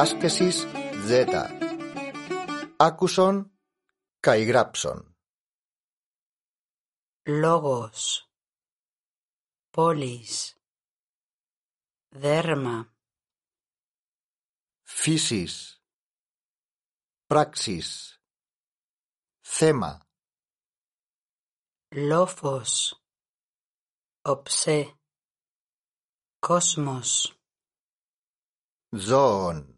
Άσχεσης Z. Άκουσον καηγράψον. Λόγος Πόλης Δέρμα Φύσης. Πράξης. Θέμα. Λόφος Οψέ Κόσμος Ζώων.